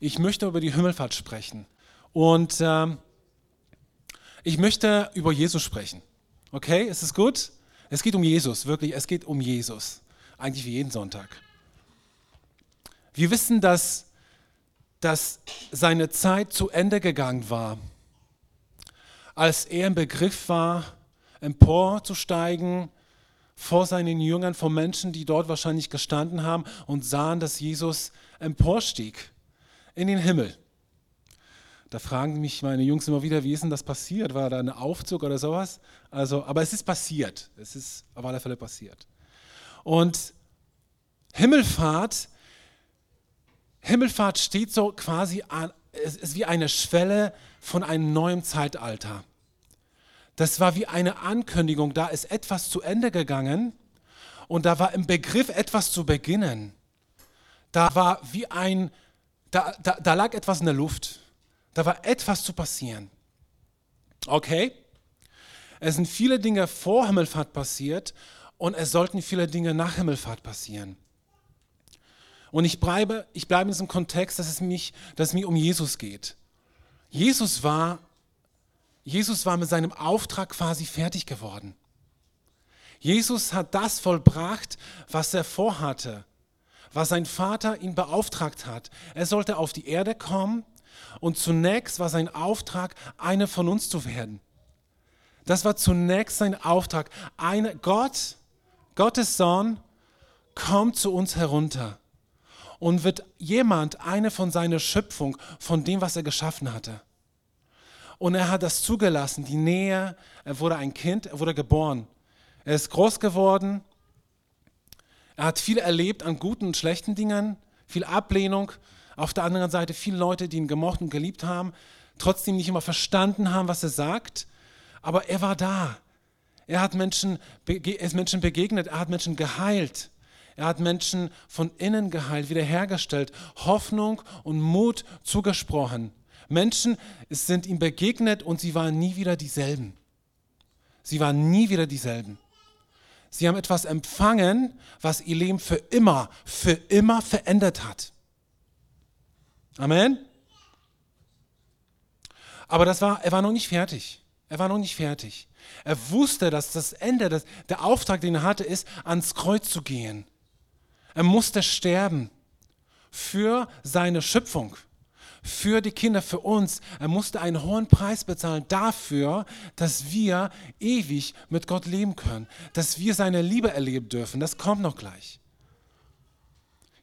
Ich möchte über die Himmelfahrt sprechen. Und ähm, ich möchte über Jesus sprechen. Okay, ist es gut? Es geht um Jesus, wirklich, es geht um Jesus. Eigentlich wie jeden Sonntag. Wir wissen, dass, dass seine Zeit zu Ende gegangen war, als er im Begriff war, emporzusteigen vor seinen Jüngern, vor Menschen, die dort wahrscheinlich gestanden haben und sahen, dass Jesus emporstieg in den Himmel. Da fragen mich meine Jungs immer wieder, wie ist denn das passiert? War da ein Aufzug oder sowas? Also, aber es ist passiert. Es ist auf alle Fälle passiert. Und Himmelfahrt, Himmelfahrt steht so quasi an, es ist wie eine Schwelle von einem neuen Zeitalter. Das war wie eine Ankündigung, da ist etwas zu Ende gegangen und da war im Begriff etwas zu beginnen. Da war wie ein, da, da, da lag etwas in der Luft. Da war etwas zu passieren. Okay? Es sind viele Dinge vor Himmelfahrt passiert und es sollten viele Dinge nach Himmelfahrt passieren. Und ich bleibe, ich bleibe in diesem Kontext, dass es, mich, dass es mir um Jesus geht. Jesus war Jesus war mit seinem Auftrag quasi fertig geworden. Jesus hat das vollbracht, was er vorhatte, was sein Vater ihn beauftragt hat. Er sollte auf die Erde kommen und zunächst war sein Auftrag, eine von uns zu werden. Das war zunächst sein Auftrag. Eine, Gott, Gottes Sohn, kommt zu uns herunter und wird jemand eine von seiner Schöpfung, von dem, was er geschaffen hatte. Und er hat das zugelassen, die Nähe. Er wurde ein Kind, er wurde geboren. Er ist groß geworden. Er hat viel erlebt an guten und schlechten Dingen, viel Ablehnung. Auf der anderen Seite viele Leute, die ihn gemocht und geliebt haben, trotzdem nicht immer verstanden haben, was er sagt. Aber er war da. Er hat Menschen, er ist Menschen begegnet, er hat Menschen geheilt. Er hat Menschen von innen geheilt, wiederhergestellt, Hoffnung und Mut zugesprochen. Menschen sind ihm begegnet und sie waren nie wieder dieselben. Sie waren nie wieder dieselben. Sie haben etwas empfangen, was ihr Leben für immer, für immer verändert hat. Amen. Aber das war, er war noch nicht fertig. Er war noch nicht fertig. Er wusste, dass das Ende, das, der Auftrag, den er hatte, ist, ans Kreuz zu gehen. Er musste sterben für seine Schöpfung für die Kinder, für uns. Er musste einen hohen Preis bezahlen dafür, dass wir ewig mit Gott leben können, dass wir seine Liebe erleben dürfen. Das kommt noch gleich.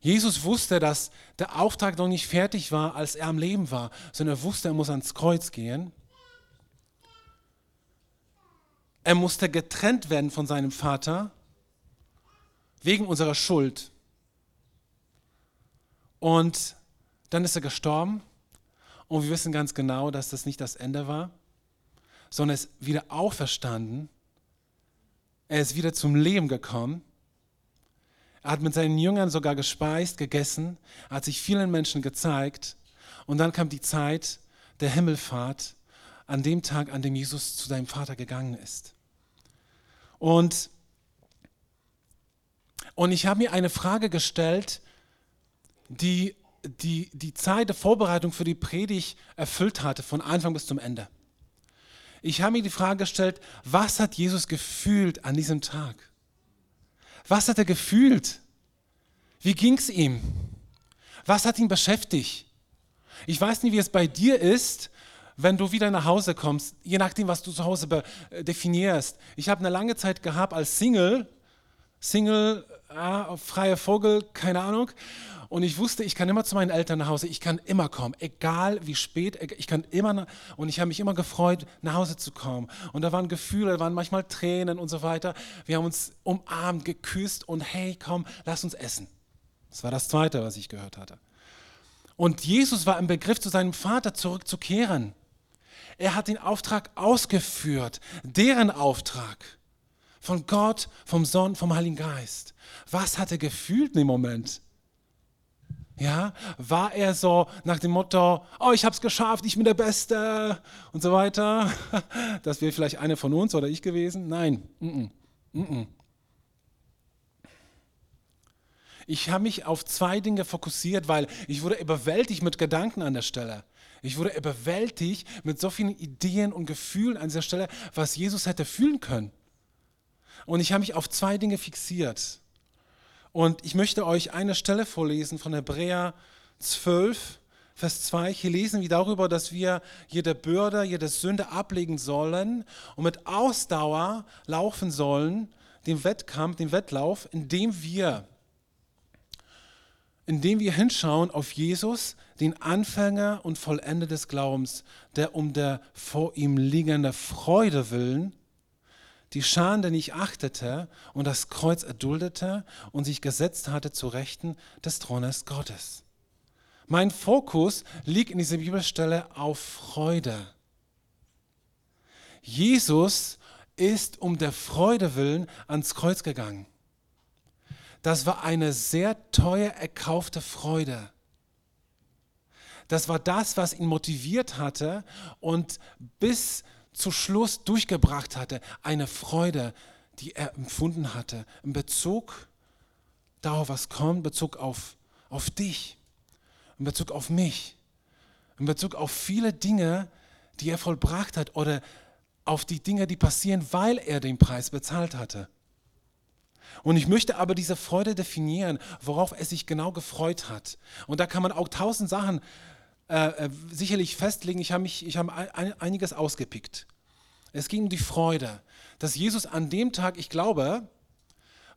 Jesus wusste, dass der Auftrag noch nicht fertig war, als er am Leben war, sondern er wusste, er muss ans Kreuz gehen. Er musste getrennt werden von seinem Vater wegen unserer Schuld. Und dann ist er gestorben und wir wissen ganz genau, dass das nicht das Ende war, sondern er ist wieder auferstanden. Er ist wieder zum Leben gekommen. Er hat mit seinen Jüngern sogar gespeist, gegessen, hat sich vielen Menschen gezeigt. Und dann kam die Zeit der Himmelfahrt, an dem Tag, an dem Jesus zu seinem Vater gegangen ist. Und, und ich habe mir eine Frage gestellt, die die, die Zeit der Vorbereitung für die Predigt erfüllt hatte, von Anfang bis zum Ende. Ich habe mir die Frage gestellt, was hat Jesus gefühlt an diesem Tag? Was hat er gefühlt? Wie ging es ihm? Was hat ihn beschäftigt? Ich weiß nicht, wie es bei dir ist, wenn du wieder nach Hause kommst, je nachdem, was du zu Hause definierst. Ich habe eine lange Zeit gehabt als Single, Single, äh, freier Vogel, keine Ahnung. Und ich wusste, ich kann immer zu meinen Eltern nach Hause, ich kann immer kommen, egal wie spät, ich kann immer, und ich habe mich immer gefreut, nach Hause zu kommen. Und da waren Gefühle, da waren manchmal Tränen und so weiter. Wir haben uns umarmt, geküsst und hey, komm, lass uns essen. Das war das Zweite, was ich gehört hatte. Und Jesus war im Begriff, zu seinem Vater zurückzukehren. Er hat den Auftrag ausgeführt, deren Auftrag. Von Gott, vom Sohn, vom Heiligen Geist. Was hat er gefühlt in dem Moment? Ja, war er so nach dem Motto, oh, ich habe es geschafft, ich bin der Beste und so weiter. Das wäre vielleicht eine von uns oder ich gewesen. Nein. Mm -mm. Mm Ich habe mich auf zwei Dinge fokussiert, weil ich wurde überwältigt mit Gedanken an der Stelle. Ich wurde überwältigt mit so vielen Ideen und Gefühlen an dieser Stelle, was Jesus hätte fühlen können. Und ich habe mich auf zwei Dinge fixiert. Und ich möchte euch eine Stelle vorlesen von Hebräer 12, Vers 2. Hier lesen wir darüber, dass wir jede Bürde, jede Sünde ablegen sollen und mit Ausdauer laufen sollen, den Wettkampf, den Wettlauf, indem wir indem wir hinschauen auf Jesus, den Anfänger und Vollender des Glaubens, der um der vor ihm liegenden Freude willen die Schande nicht achtete und das Kreuz erduldete und sich gesetzt hatte zu Rechten des Thrones Gottes. Mein Fokus liegt in dieser Bibelstelle auf Freude. Jesus ist um der Freude willen ans Kreuz gegangen. Das war eine sehr teuer erkaufte Freude. Das war das, was ihn motiviert hatte und bis zu Schluss durchgebracht hatte. Eine Freude, die er empfunden hatte in Bezug darauf, was kommt, in Bezug auf, auf dich, in Bezug auf mich, in Bezug auf viele Dinge, die er vollbracht hat oder auf die Dinge, die passieren, weil er den Preis bezahlt hatte. Und ich möchte aber diese Freude definieren, worauf er sich genau gefreut hat. Und da kann man auch tausend Sachen äh, äh sicherlich festlegen. Ich habe hab ein, einiges ausgepickt. Es ging um die Freude, dass Jesus an dem Tag, ich glaube,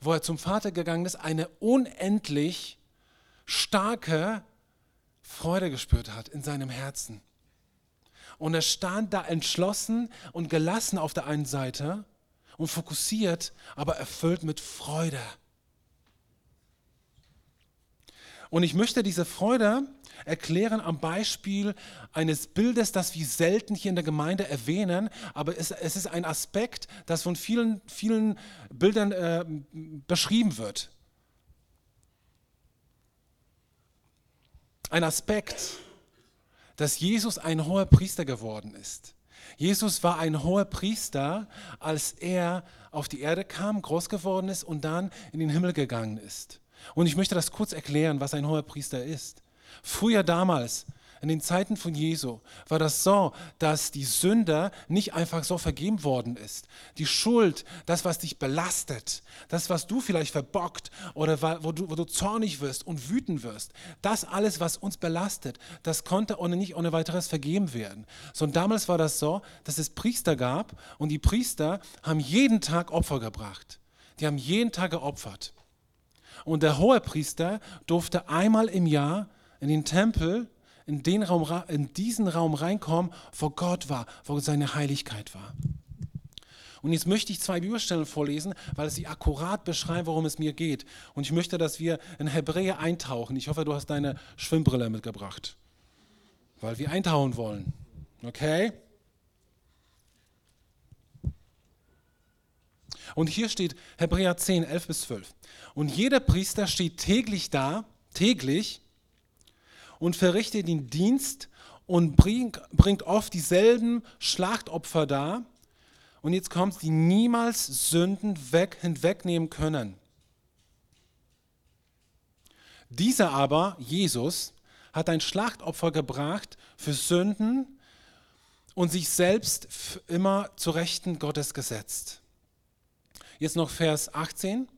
wo er zum Vater gegangen ist, eine unendlich starke Freude gespürt hat in seinem Herzen. Und er stand da entschlossen und gelassen auf der einen Seite und fokussiert, aber erfüllt mit Freude. Und ich möchte diese Freude erklären am Beispiel eines Bildes, das wir selten hier in der Gemeinde erwähnen, aber es, es ist ein Aspekt, das von vielen, vielen Bildern äh, beschrieben wird. Ein Aspekt, dass Jesus ein hoher Priester geworden ist. Jesus war ein hoher Priester, als er auf die Erde kam, groß geworden ist und dann in den Himmel gegangen ist. Und ich möchte das kurz erklären, was ein hoher Priester ist. Früher damals in den Zeiten von Jesu war das so, dass die Sünde nicht einfach so vergeben worden ist. Die Schuld, das, was dich belastet, das, was du vielleicht verbockt oder wo du, wo du zornig wirst und wütend wirst, das alles, was uns belastet, das konnte ohne nicht ohne weiteres vergeben werden. So und damals war das so, dass es Priester gab und die Priester haben jeden Tag Opfer gebracht. Die haben jeden Tag geopfert. Und der hohe Priester durfte einmal im Jahr in den Tempel in, den Raum, in diesen Raum reinkommen, wo Gott war, wo seine Heiligkeit war. Und jetzt möchte ich zwei Bibelstellen vorlesen, weil sie akkurat beschreiben, worum es mir geht. Und ich möchte, dass wir in Hebräer eintauchen. Ich hoffe, du hast deine Schwimmbrille mitgebracht, weil wir eintauchen wollen. Okay? Und hier steht Hebräer 10, 11 bis 12. Und jeder Priester steht täglich da, täglich, und verrichtet den Dienst und bring, bringt oft dieselben Schlachtopfer dar. Und jetzt kommt die niemals Sünden weg, hinwegnehmen können. Dieser aber, Jesus, hat ein Schlachtopfer gebracht für Sünden und sich selbst immer zu Rechten Gottes gesetzt. Jetzt noch Vers 18.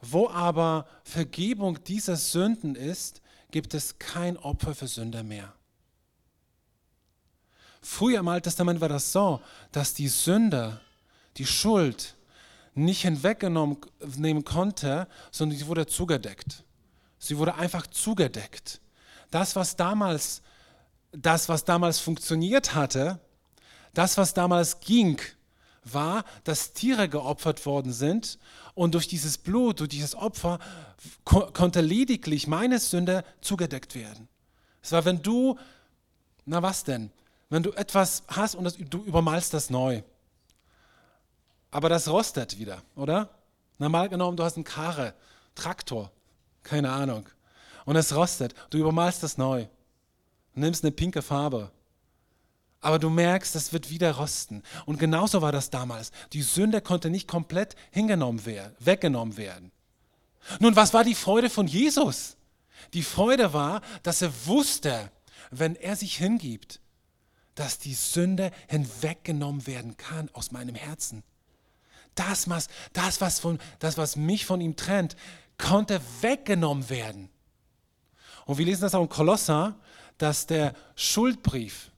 Wo aber Vergebung dieser Sünden ist, gibt es kein Opfer für Sünder mehr. Früher im Alten Testament war das so, dass die Sünder, die Schuld nicht hinweggenommen nehmen konnte, sondern sie wurde zugedeckt. Sie wurde einfach zugedeckt. Das, was damals, das, was damals funktioniert hatte, das, was damals ging, war, dass Tiere geopfert worden sind und durch dieses Blut, durch dieses Opfer ko konnte lediglich meine Sünde zugedeckt werden. Es war, wenn du, na was denn, wenn du etwas hast und das, du übermalst das neu. Aber das rostet wieder, oder? Normal genommen, du hast einen Karre, Traktor, keine Ahnung. Und es rostet, du übermalst das neu. nimmst eine pinke Farbe aber du merkst, das wird wieder rosten. Und genauso war das damals. Die Sünde konnte nicht komplett hingenommen werden, weggenommen werden. Nun, was war die Freude von Jesus? Die Freude war, dass er wusste, wenn er sich hingibt, dass die Sünde hinweggenommen werden kann aus meinem Herzen. Das, was, das, was, von, das, was mich von ihm trennt, konnte weggenommen werden. Und wir lesen das auch in Kolosser, dass der Schuldbrief,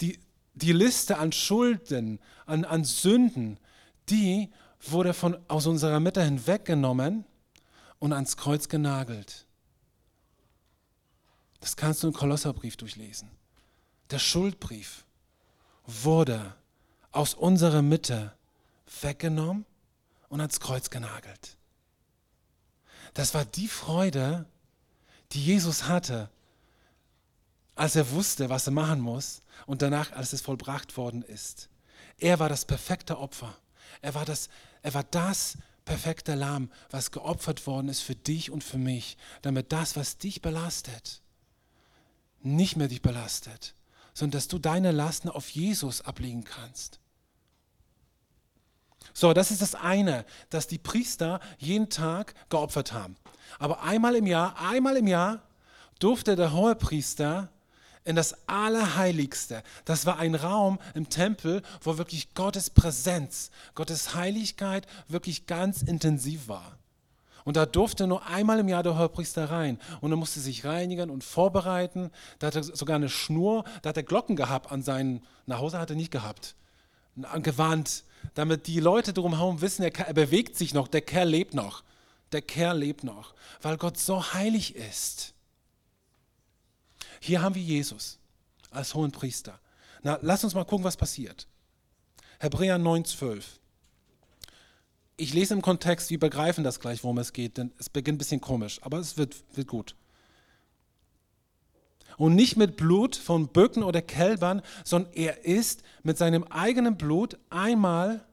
die, die Liste an Schulden, an, an Sünden, die wurde von, aus unserer Mitte hinweggenommen und ans Kreuz genagelt. Das kannst du im Kolosserbrief durchlesen. Der Schuldbrief wurde aus unserer Mitte weggenommen und ans Kreuz genagelt. Das war die Freude, die Jesus hatte, als er wusste, was er machen muss und danach, als es vollbracht worden ist. Er war das perfekte Opfer. Er war das, er war das perfekte Lamm, was geopfert worden ist für dich und für mich, damit das, was dich belastet, nicht mehr dich belastet, sondern dass du deine Lasten auf Jesus ablegen kannst. So, das ist das eine, dass die Priester jeden Tag geopfert haben. Aber einmal im Jahr, einmal im Jahr durfte der hohe Priester in das Allerheiligste. Das war ein Raum im Tempel, wo wirklich Gottes Präsenz, Gottes Heiligkeit wirklich ganz intensiv war. Und da durfte nur einmal im Jahr der Hohepriester rein. Und er musste sich reinigen und vorbereiten. Da hat er sogar eine Schnur, da hat er Glocken gehabt an seinen, nach Hause hat er nicht gehabt, ein Gewand, damit die Leute drumherum wissen, er, er bewegt sich noch, der Kerl lebt noch. Der Kerl lebt noch, weil Gott so heilig ist. Hier haben wir Jesus als hohen Priester. Na, lass uns mal gucken, was passiert. Hebräer 9,12. Ich lese im Kontext, wir begreifen das gleich, worum es geht, denn es beginnt ein bisschen komisch, aber es wird, wird gut. Und nicht mit Blut von Böcken oder Kälbern, sondern er ist mit seinem eigenen Blut einmal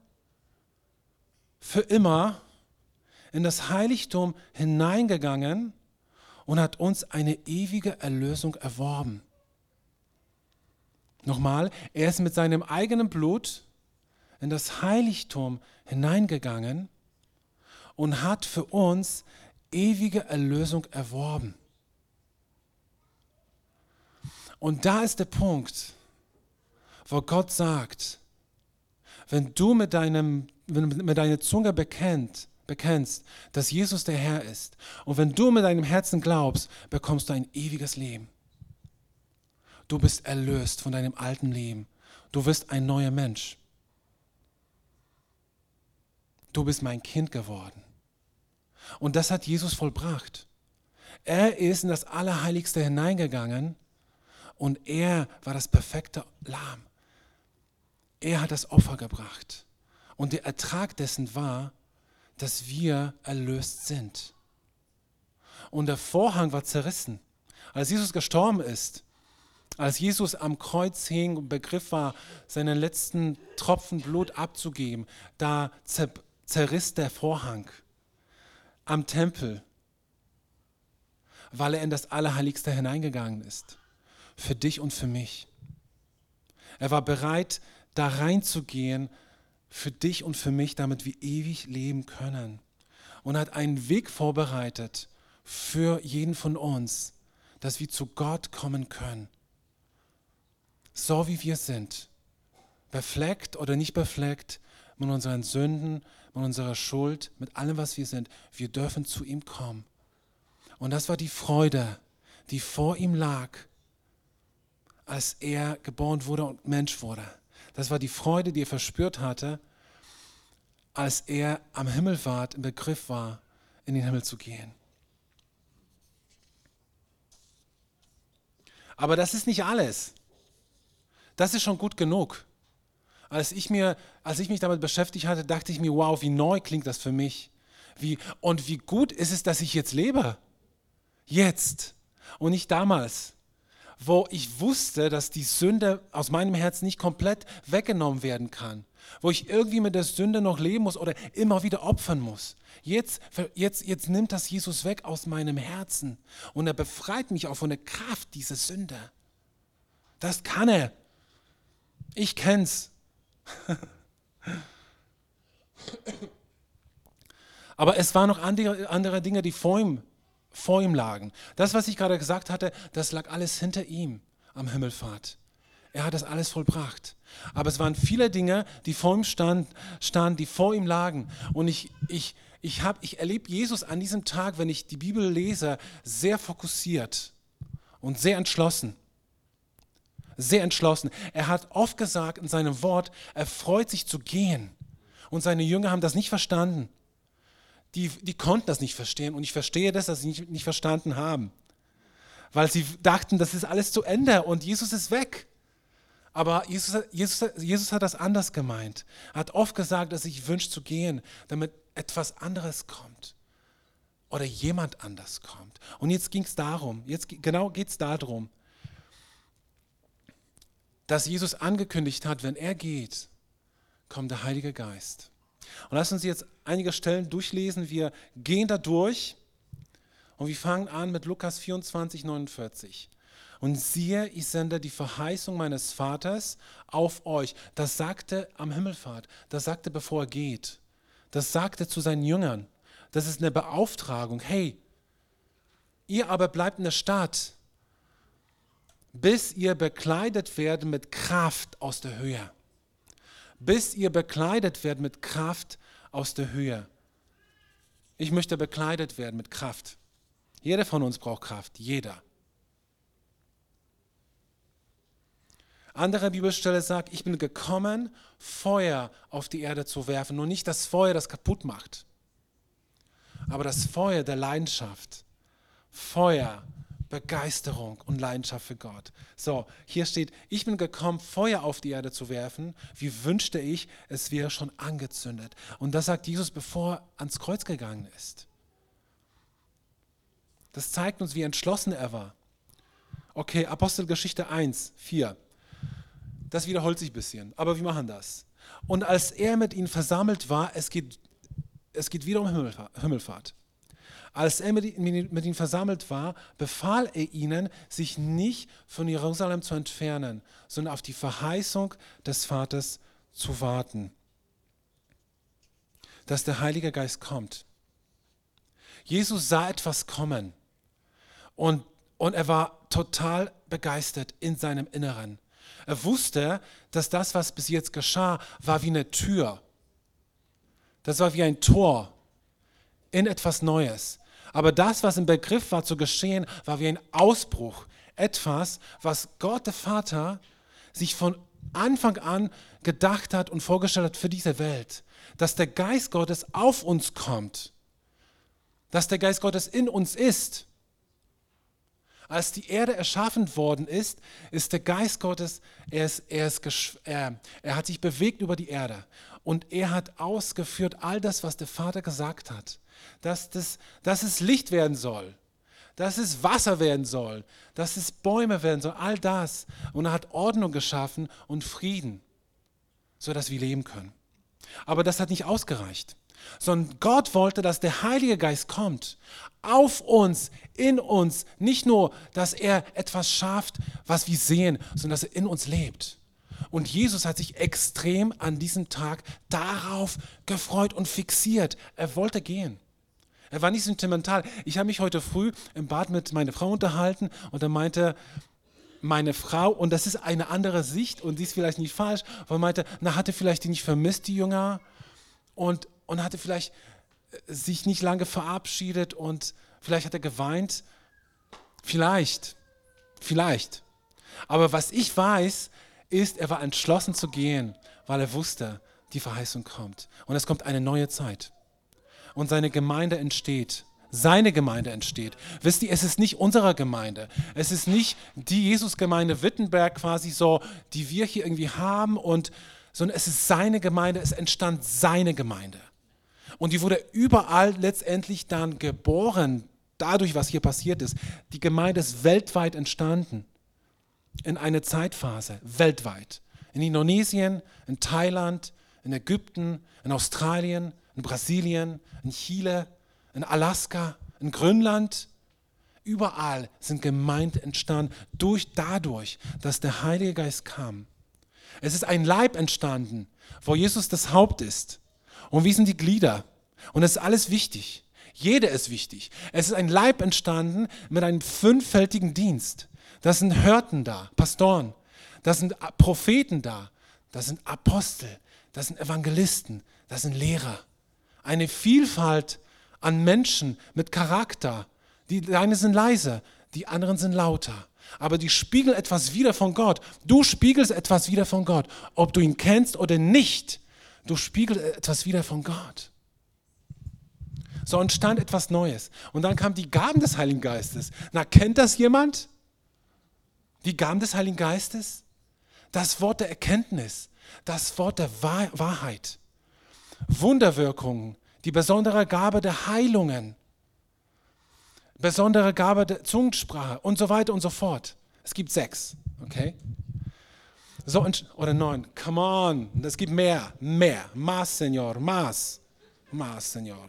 für immer in das Heiligtum hineingegangen und hat uns eine ewige Erlösung erworben. Nochmal, er ist mit seinem eigenen Blut in das Heiligtum hineingegangen und hat für uns ewige Erlösung erworben. Und da ist der Punkt, wo Gott sagt, wenn du mit, deinem, wenn mit deiner Zunge bekennt, bekennst, dass Jesus der Herr ist und wenn du mit deinem Herzen glaubst, bekommst du ein ewiges Leben. Du bist erlöst von deinem alten Leben. Du wirst ein neuer Mensch. Du bist mein Kind geworden. Und das hat Jesus vollbracht. Er ist in das Allerheiligste hineingegangen und er war das perfekte Lamm. Er hat das Opfer gebracht. Und der Ertrag dessen war, dass wir erlöst sind. Und der Vorhang war zerrissen. Als Jesus gestorben ist, als Jesus am Kreuz hing und begriff war, seinen letzten Tropfen Blut abzugeben, da zerriss der Vorhang am Tempel, weil er in das Allerheiligste hineingegangen ist. Für dich und für mich. Er war bereit, da reinzugehen, für dich und für mich, damit wir ewig leben können. Und hat einen Weg vorbereitet für jeden von uns, dass wir zu Gott kommen können. So wie wir sind. Befleckt oder nicht befleckt mit unseren Sünden, mit unserer Schuld, mit allem, was wir sind. Wir dürfen zu ihm kommen. Und das war die Freude, die vor ihm lag, als er geboren wurde und Mensch wurde. Das war die Freude, die er verspürt hatte, als er am Himmelfahrt im Begriff war, in den Himmel zu gehen. Aber das ist nicht alles. Das ist schon gut genug. Als ich, mir, als ich mich damit beschäftigt hatte, dachte ich mir, wow, wie neu klingt das für mich. Wie, und wie gut ist es, dass ich jetzt lebe. Jetzt und nicht damals wo ich wusste, dass die Sünde aus meinem Herzen nicht komplett weggenommen werden kann, wo ich irgendwie mit der Sünde noch leben muss oder immer wieder opfern muss. Jetzt, jetzt, jetzt nimmt das Jesus weg aus meinem Herzen und er befreit mich auch von der Kraft dieser Sünde. Das kann er. Ich kenn's. Aber es waren noch andere, andere Dinge, die vor ihm, vor ihm lagen. Das, was ich gerade gesagt hatte, das lag alles hinter ihm am Himmelfahrt. Er hat das alles vollbracht. Aber es waren viele Dinge, die vor ihm standen, stand, die vor ihm lagen. Und ich, ich, ich, ich erlebe Jesus an diesem Tag, wenn ich die Bibel lese, sehr fokussiert und sehr entschlossen. Sehr entschlossen. Er hat oft gesagt in seinem Wort, er freut sich zu gehen. Und seine Jünger haben das nicht verstanden. Die, die konnten das nicht verstehen. Und ich verstehe das, dass sie nicht, nicht verstanden haben. Weil sie dachten, das ist alles zu Ende und Jesus ist weg. Aber Jesus, Jesus, Jesus hat das anders gemeint. Er hat oft gesagt, dass sich wünscht zu gehen, damit etwas anderes kommt. Oder jemand anders kommt. Und jetzt ging es darum, jetzt genau geht es darum, dass Jesus angekündigt hat, wenn er geht, kommt der Heilige Geist. Und lass uns jetzt einige Stellen durchlesen. Wir gehen da durch und wir fangen an mit Lukas 24, 49. Und siehe, ich sende die Verheißung meines Vaters auf euch. Das sagte am Himmelfahrt. Das sagte, bevor er geht. Das sagte zu seinen Jüngern. Das ist eine Beauftragung. Hey, ihr aber bleibt in der Stadt, bis ihr bekleidet werdet mit Kraft aus der Höhe. Bis ihr bekleidet werdet mit Kraft aus der Höhe. Ich möchte bekleidet werden mit Kraft. Jeder von uns braucht Kraft, jeder. Andere Bibelstelle sagt, ich bin gekommen, Feuer auf die Erde zu werfen. Nur nicht das Feuer, das kaputt macht, aber das Feuer der Leidenschaft. Feuer, Begeisterung und Leidenschaft für Gott. So, hier steht, ich bin gekommen, Feuer auf die Erde zu werfen. Wie wünschte ich, es wäre schon angezündet. Und das sagt Jesus, bevor er ans Kreuz gegangen ist. Das zeigt uns, wie entschlossen er war. Okay, Apostelgeschichte 1, 4. Das wiederholt sich ein bisschen, aber wir machen das. Und als er mit ihnen versammelt war, es geht, es geht wieder um Himmelfahrt. Als er mit, ihnen versammelt war, befahl er ihnen, sich nicht von Jerusalem zu entfernen, sondern auf die Verheißung des Vaters zu warten, dass der Heilige Geist kommt. Jesus sah etwas kommen und, und er war total begeistert in seinem Inneren. Er wusste, dass das, was bis jetzt geschah, war wie eine Tür. Das war wie ein Tor in etwas Neues. Aber das, was im Begriff war zu geschehen, war wie ein Ausbruch. Etwas, was Gott der Vater sich von Anfang an gedacht hat und vorgestellt hat für diese Welt. Dass der Geist Gottes auf uns kommt. Dass der Geist Gottes in uns ist. Als die Erde erschaffen worden ist, ist der Geist Gottes, er, ist, er, ist, er, er hat sich bewegt über die Erde und er hat ausgeführt all das, was der Vater gesagt hat. Dass, das, dass es Licht werden soll, dass es Wasser werden soll, dass es Bäume werden soll, all das. Und er hat Ordnung geschaffen und Frieden, sodass wir leben können. Aber das hat nicht ausgereicht sondern Gott wollte, dass der Heilige Geist kommt auf uns, in uns. Nicht nur, dass er etwas schafft, was wir sehen, sondern dass er in uns lebt. Und Jesus hat sich extrem an diesem Tag darauf gefreut und fixiert. Er wollte gehen. Er war nicht sentimental. Ich habe mich heute früh im Bad mit meiner Frau unterhalten und er meinte, meine Frau, und das ist eine andere Sicht und die ist vielleicht nicht falsch, weil meinte, na, hatte vielleicht die nicht vermisst, die Jünger? Und, und hatte vielleicht äh, sich nicht lange verabschiedet und vielleicht hat er geweint. Vielleicht, vielleicht. Aber was ich weiß, ist, er war entschlossen zu gehen, weil er wusste, die Verheißung kommt. Und es kommt eine neue Zeit. Und seine Gemeinde entsteht. Seine Gemeinde entsteht. Wisst ihr, es ist nicht unsere Gemeinde. Es ist nicht die Jesusgemeinde Wittenberg quasi so, die wir hier irgendwie haben und sondern es ist seine Gemeinde, es entstand seine Gemeinde. Und die wurde überall letztendlich dann geboren, dadurch, was hier passiert ist. Die Gemeinde ist weltweit entstanden, in einer Zeitphase, weltweit. In Indonesien, in Thailand, in Ägypten, in Australien, in Brasilien, in Chile, in Alaska, in Grönland. Überall sind Gemeinden entstanden, durch, dadurch, dass der Heilige Geist kam. Es ist ein Leib entstanden, wo Jesus das Haupt ist. Und wie sind die Glieder? Und es ist alles wichtig. Jeder ist wichtig. Es ist ein Leib entstanden mit einem fünffältigen Dienst. Das sind Hörten da, Pastoren. Das sind Propheten da. Das sind Apostel. Das sind Evangelisten. Das sind Lehrer. Eine Vielfalt an Menschen mit Charakter. Die eine sind leise, die anderen sind lauter. Aber die spiegeln etwas wieder von Gott. Du spiegelst etwas wieder von Gott. Ob du ihn kennst oder nicht, du spiegelst etwas wieder von Gott. So entstand etwas Neues. Und dann kamen die Gaben des Heiligen Geistes. Na, kennt das jemand? Die Gaben des Heiligen Geistes? Das Wort der Erkenntnis, das Wort der Wahrheit, Wunderwirkungen, die besondere Gabe der Heilungen, besondere Gabe der Zungensprache und so weiter und so fort. Es gibt sechs, okay? So, oder neun, come on, es gibt mehr, mehr, más, Señor, más, más, Señor.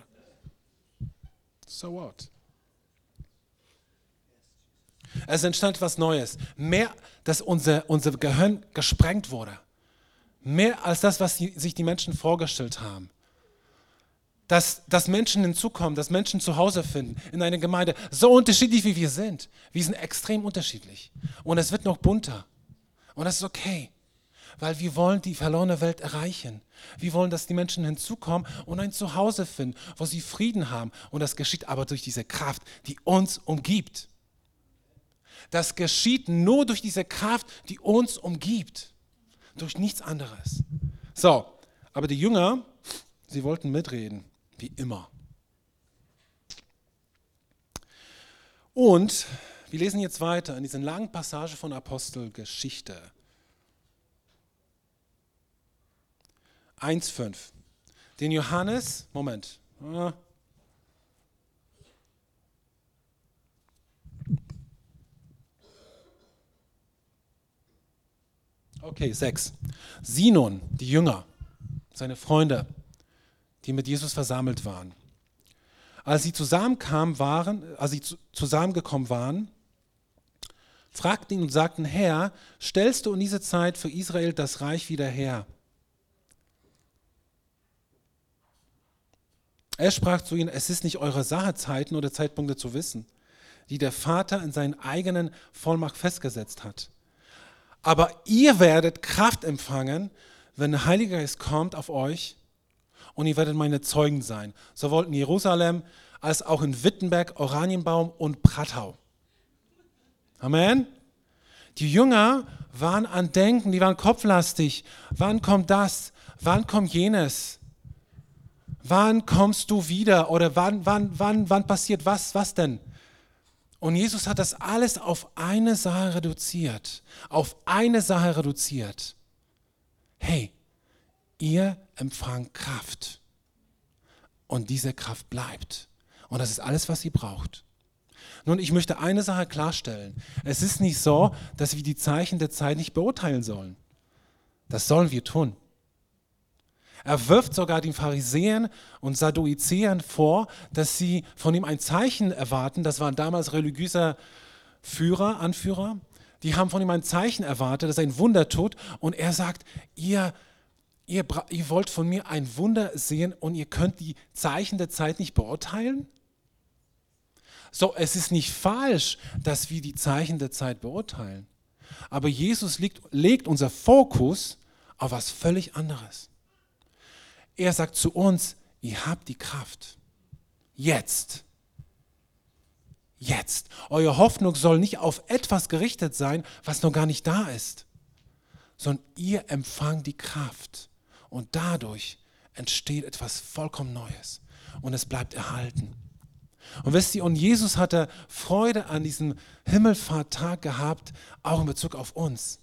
So what? Es entstand was Neues. Mehr, dass unser, unser Gehirn gesprengt wurde. Mehr als das, was sich die Menschen vorgestellt haben. Dass, dass Menschen hinzukommen, dass Menschen zu Hause finden in einer Gemeinde. So unterschiedlich wie wir sind. Wir sind extrem unterschiedlich. Und es wird noch bunter. Und das ist okay weil wir wollen die verlorene Welt erreichen. Wir wollen, dass die Menschen hinzukommen und ein Zuhause finden, wo sie Frieden haben. Und das geschieht aber durch diese Kraft, die uns umgibt. Das geschieht nur durch diese Kraft, die uns umgibt. Durch nichts anderes. So, aber die Jünger, sie wollten mitreden, wie immer. Und wir lesen jetzt weiter in dieser langen Passage von Apostelgeschichte. 1,5. Den Johannes, Moment. Okay, 6. Sinon, die Jünger, seine Freunde, die mit Jesus versammelt waren. Als sie zusammenkamen waren, als sie zusammengekommen waren, fragten ihn und sagten, Herr, stellst du in dieser Zeit für Israel das Reich wieder her? Er sprach zu ihnen, es ist nicht eure Sache, Zeiten oder Zeitpunkte zu wissen, die der Vater in seinen eigenen Vollmacht festgesetzt hat. Aber ihr werdet Kraft empfangen, wenn der Heilige Geist kommt auf euch und ihr werdet meine Zeugen sein, sowohl in Jerusalem als auch in Wittenberg, Oranienbaum und Prattau. Amen. Die Jünger waren an Denken, die waren kopflastig. Wann kommt das? Wann kommt jenes? wann kommst du wieder oder wann, wann, wann, wann passiert was, was denn? Und Jesus hat das alles auf eine Sache reduziert, auf eine Sache reduziert. Hey, ihr empfangt Kraft und diese Kraft bleibt. Und das ist alles, was sie braucht. Nun, ich möchte eine Sache klarstellen. Es ist nicht so, dass wir die Zeichen der Zeit nicht beurteilen sollen. Das sollen wir tun. Er wirft sogar den Pharisäern und Sadduizäern vor, dass sie von ihm ein Zeichen erwarten. Das waren damals religiöse Führer, Anführer. Die haben von ihm ein Zeichen erwartet, dass er ein Wunder tut. Und er sagt, ihr, ihr, ihr wollt von mir ein Wunder sehen und ihr könnt die Zeichen der Zeit nicht beurteilen? So, es ist nicht falsch, dass wir die Zeichen der Zeit beurteilen. Aber Jesus legt, legt unser Fokus auf was völlig anderes. Er sagt zu uns, ihr habt die Kraft. Jetzt. Jetzt. Eure Hoffnung soll nicht auf etwas gerichtet sein, was noch gar nicht da ist, sondern ihr empfangt die Kraft. Und dadurch entsteht etwas vollkommen Neues. Und es bleibt erhalten. Und wisst ihr, und Jesus hatte Freude an diesem Himmelfahrttag gehabt, auch in Bezug auf uns,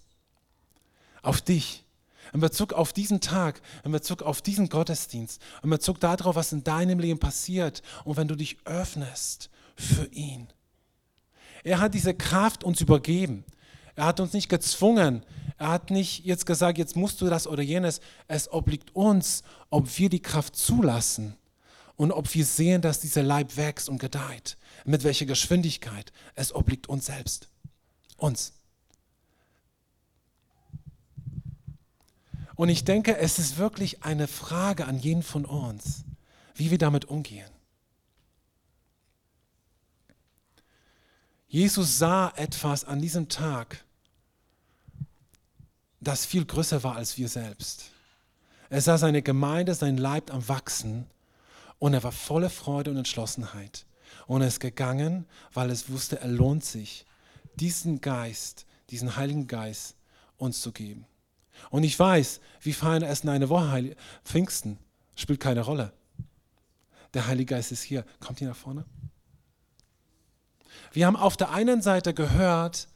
auf dich in Bezug auf diesen Tag, in Bezug auf diesen Gottesdienst, in Bezug darauf, was in deinem Leben passiert und wenn du dich öffnest für ihn. Er hat diese Kraft uns übergeben. Er hat uns nicht gezwungen. Er hat nicht jetzt gesagt, jetzt musst du das oder jenes. Es obliegt uns, ob wir die Kraft zulassen und ob wir sehen, dass dieser Leib wächst und gedeiht. Mit welcher Geschwindigkeit. Es obliegt uns selbst. Uns. Und ich denke, es ist wirklich eine Frage an jeden von uns. wie wir damit umgehen. Jesus sah etwas an diesem Tag, das viel größer war als wir selbst. Er sah seine Gemeinde, sein Leib am Wachsen und er war voller Freude und Entschlossenheit. Und er ist gegangen, weil es wusste, er lohnt sich, diesen Geist, diesen Heiligen Geist uns zu geben. Und ich weiß, wir feiern erst in eine Woche Pfingsten. Spielt keine Rolle. Der Heilige Geist ist hier. Kommt ihr nach vorne? Wir haben auf der einen Seite gehört,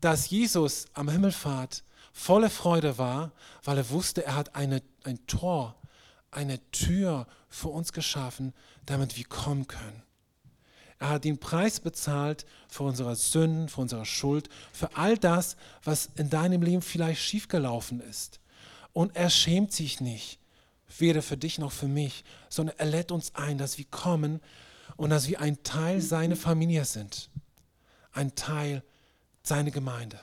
dass Jesus am Himmelfahrt voller Freude war, weil er wusste, er hat eine, ein Tor, eine Tür für uns geschaffen, damit wir kommen können. Er hat den Preis bezahlt für unsere Sünden, für unsere Schuld, für all das, was in deinem Leben vielleicht schiefgelaufen ist. Und er schämt sich nicht, weder für dich noch für mich, sondern er lädt uns ein, dass wir kommen und dass wir ein Teil seiner Familie sind, ein Teil seiner Gemeinde.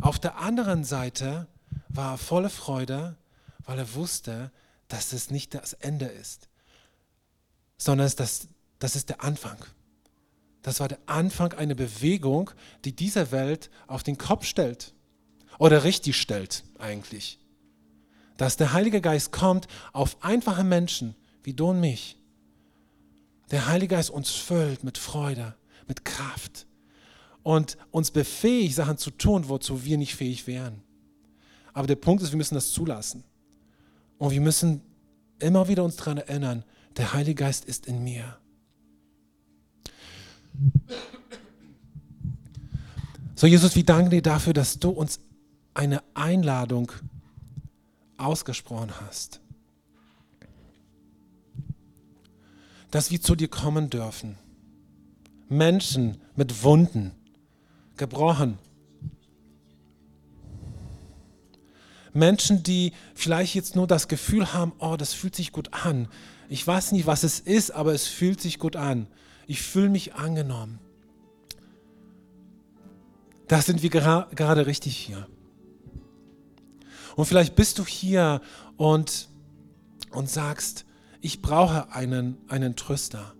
Auf der anderen Seite war er voller Freude, weil er wusste, dass es nicht das Ende ist, sondern das, das ist der Anfang. Das war der Anfang einer Bewegung, die diese Welt auf den Kopf stellt oder richtig stellt eigentlich. Dass der Heilige Geist kommt auf einfache Menschen wie du und mich. Der Heilige Geist uns füllt mit Freude, mit Kraft und uns befähigt, Sachen zu tun, wozu wir nicht fähig wären. Aber der Punkt ist, wir müssen das zulassen. Und wir müssen immer wieder uns daran erinnern, der Heilige Geist ist in mir. So, Jesus, wir danken dir dafür, dass du uns eine Einladung ausgesprochen hast. Dass wir zu dir kommen dürfen. Menschen mit Wunden, gebrochen, Menschen, die vielleicht jetzt nur das Gefühl haben, oh, das fühlt sich gut an. Ich weiß nicht, was es ist, aber es fühlt sich gut an. Ich fühle mich angenommen. Da sind wir gera gerade richtig hier. Und vielleicht bist du hier und, und sagst, ich brauche einen, einen Tröster.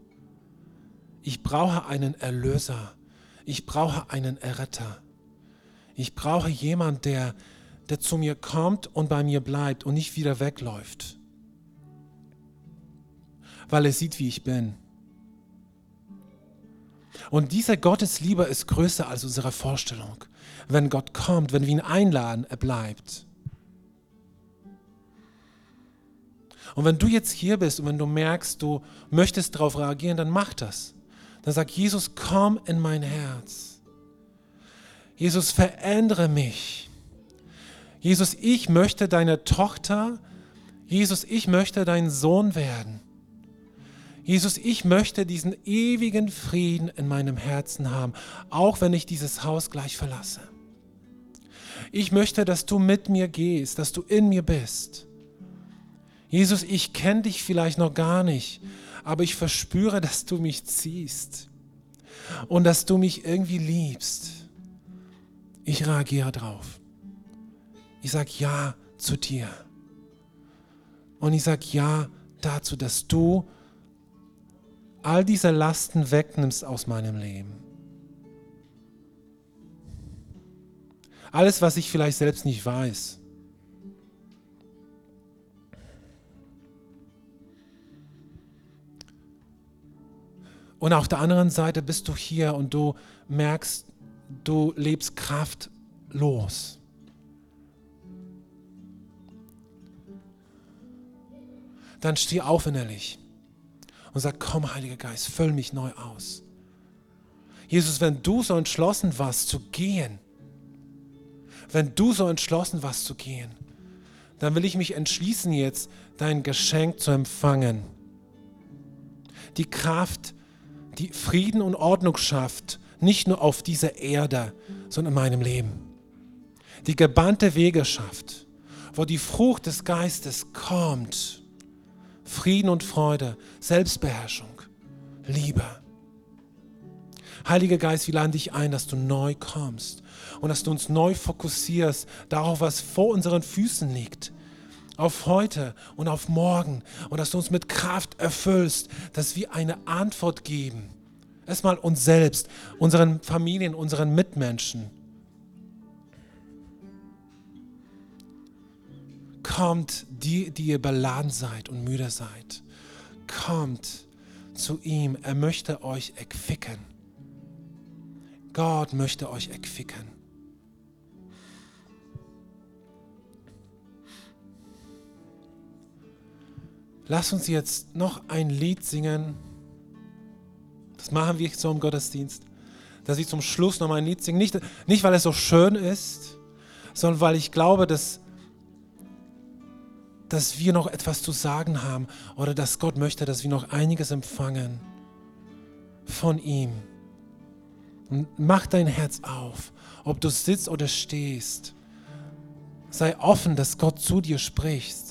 Ich brauche einen Erlöser. Ich brauche einen Erretter. Ich brauche jemanden, der, der zu mir kommt und bei mir bleibt und nicht wieder wegläuft, weil er sieht, wie ich bin. Und diese Gottesliebe ist größer als unsere Vorstellung. Wenn Gott kommt, wenn wir ihn einladen, er bleibt. Und wenn du jetzt hier bist und wenn du merkst, du möchtest darauf reagieren, dann mach das. Dann sag Jesus, komm in mein Herz. Jesus, verändere mich. Jesus, ich möchte deine Tochter, Jesus, ich möchte dein Sohn werden. Jesus, ich möchte diesen ewigen Frieden in meinem Herzen haben, auch wenn ich dieses Haus gleich verlasse. Ich möchte, dass du mit mir gehst, dass du in mir bist. Jesus, ich kenne dich vielleicht noch gar nicht, aber ich verspüre, dass du mich ziehst und dass du mich irgendwie liebst. Ich reagiere drauf. Ich sage Ja zu dir. Und ich sage Ja dazu, dass du all diese Lasten wegnimmst aus meinem Leben. Alles, was ich vielleicht selbst nicht weiß. Und auf der anderen Seite bist du hier und du merkst, du lebst kraftlos. dann steh auf innerlich und sag, komm, Heiliger Geist, füll mich neu aus. Jesus, wenn du so entschlossen warst zu gehen, wenn du so entschlossen warst zu gehen, dann will ich mich entschließen jetzt, dein Geschenk zu empfangen. Die Kraft, die Frieden und Ordnung schafft, nicht nur auf dieser Erde, sondern in meinem Leben. Die gebannte Wege schafft, wo die Frucht des Geistes kommt Frieden und Freude, Selbstbeherrschung, Liebe. Heiliger Geist, wir laden dich ein, dass du neu kommst und dass du uns neu fokussierst darauf, was vor unseren Füßen liegt. auf heute und auf morgen und dass du uns mit Kraft erfüllst, dass wir eine Antwort geben. Erstmal uns selbst, unseren Familien, unseren Mitmenschen. Kommt, die, die ihr beladen seid und müde seid. Kommt zu ihm. Er möchte euch erquicken. Gott möchte euch erquicken. Lass uns jetzt noch ein Lied singen. Das machen wir so im Gottesdienst. Dass ich zum Schluss noch mal ein Lied singe. Nicht, nicht, weil es so schön ist, sondern weil ich glaube, dass, dass wir noch etwas zu sagen haben oder dass Gott möchte, dass wir noch einiges empfangen von ihm. Und mach dein Herz auf, ob du sitzt oder stehst. Sei offen, dass Gott zu dir spricht.